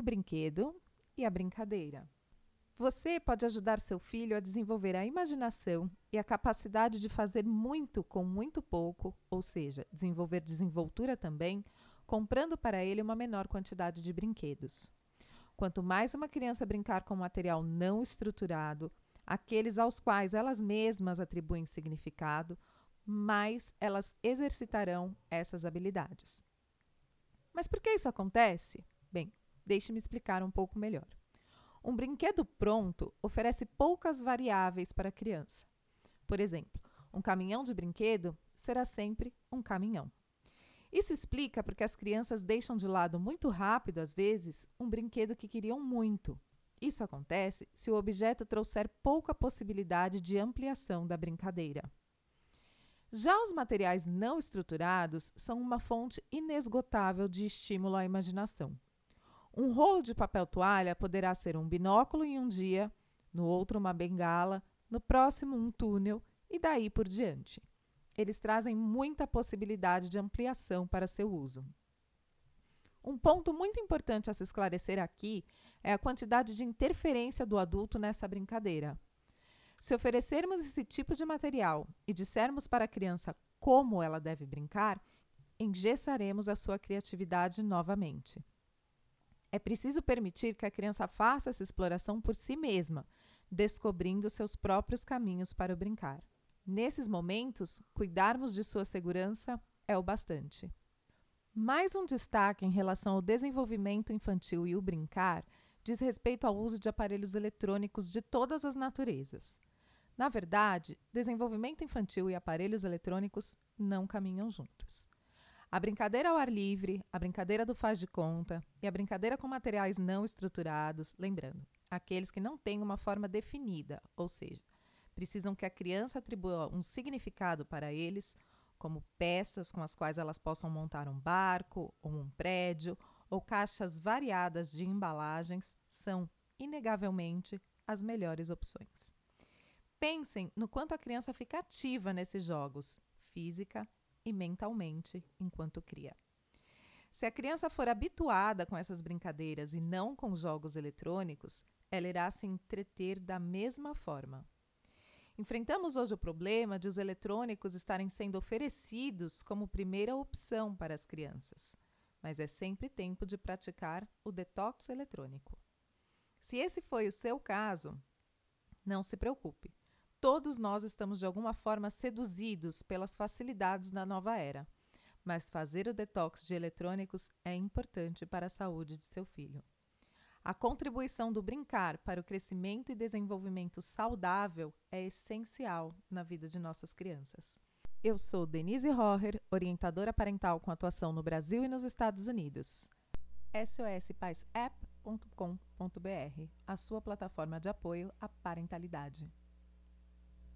o brinquedo e a brincadeira. Você pode ajudar seu filho a desenvolver a imaginação e a capacidade de fazer muito com muito pouco, ou seja, desenvolver desenvoltura também, comprando para ele uma menor quantidade de brinquedos. Quanto mais uma criança brincar com material não estruturado, aqueles aos quais elas mesmas atribuem significado, mais elas exercitarão essas habilidades. Mas por que isso acontece? Bem, deixe-me explicar um pouco melhor. Um brinquedo pronto oferece poucas variáveis para a criança. Por exemplo, um caminhão de brinquedo será sempre um caminhão. Isso explica porque as crianças deixam de lado muito rápido, às vezes, um brinquedo que queriam muito. Isso acontece se o objeto trouxer pouca possibilidade de ampliação da brincadeira. Já os materiais não estruturados são uma fonte inesgotável de estímulo à imaginação. Um rolo de papel toalha poderá ser um binóculo em um dia, no outro uma bengala, no próximo um túnel e daí por diante. Eles trazem muita possibilidade de ampliação para seu uso. Um ponto muito importante a se esclarecer aqui é a quantidade de interferência do adulto nessa brincadeira. Se oferecermos esse tipo de material e dissermos para a criança como ela deve brincar, engessaremos a sua criatividade novamente. É preciso permitir que a criança faça essa exploração por si mesma, descobrindo seus próprios caminhos para o brincar. Nesses momentos, cuidarmos de sua segurança é o bastante. Mais um destaque em relação ao desenvolvimento infantil e o brincar diz respeito ao uso de aparelhos eletrônicos de todas as naturezas. Na verdade, desenvolvimento infantil e aparelhos eletrônicos não caminham juntos. A brincadeira ao ar livre, a brincadeira do faz de conta e a brincadeira com materiais não estruturados, lembrando, aqueles que não têm uma forma definida, ou seja, precisam que a criança atribua um significado para eles, como peças com as quais elas possam montar um barco ou um prédio, ou caixas variadas de embalagens, são, inegavelmente, as melhores opções. Pensem no quanto a criança fica ativa nesses jogos, física e mentalmente, enquanto cria. Se a criança for habituada com essas brincadeiras e não com jogos eletrônicos, ela irá se entreter da mesma forma. Enfrentamos hoje o problema de os eletrônicos estarem sendo oferecidos como primeira opção para as crianças, mas é sempre tempo de praticar o detox eletrônico. Se esse foi o seu caso, não se preocupe. Todos nós estamos de alguma forma seduzidos pelas facilidades da nova era, mas fazer o detox de eletrônicos é importante para a saúde de seu filho. A contribuição do brincar para o crescimento e desenvolvimento saudável é essencial na vida de nossas crianças. Eu sou Denise Roher, orientadora parental com atuação no Brasil e nos Estados Unidos. SOSPaisApp.com.br, a sua plataforma de apoio à parentalidade.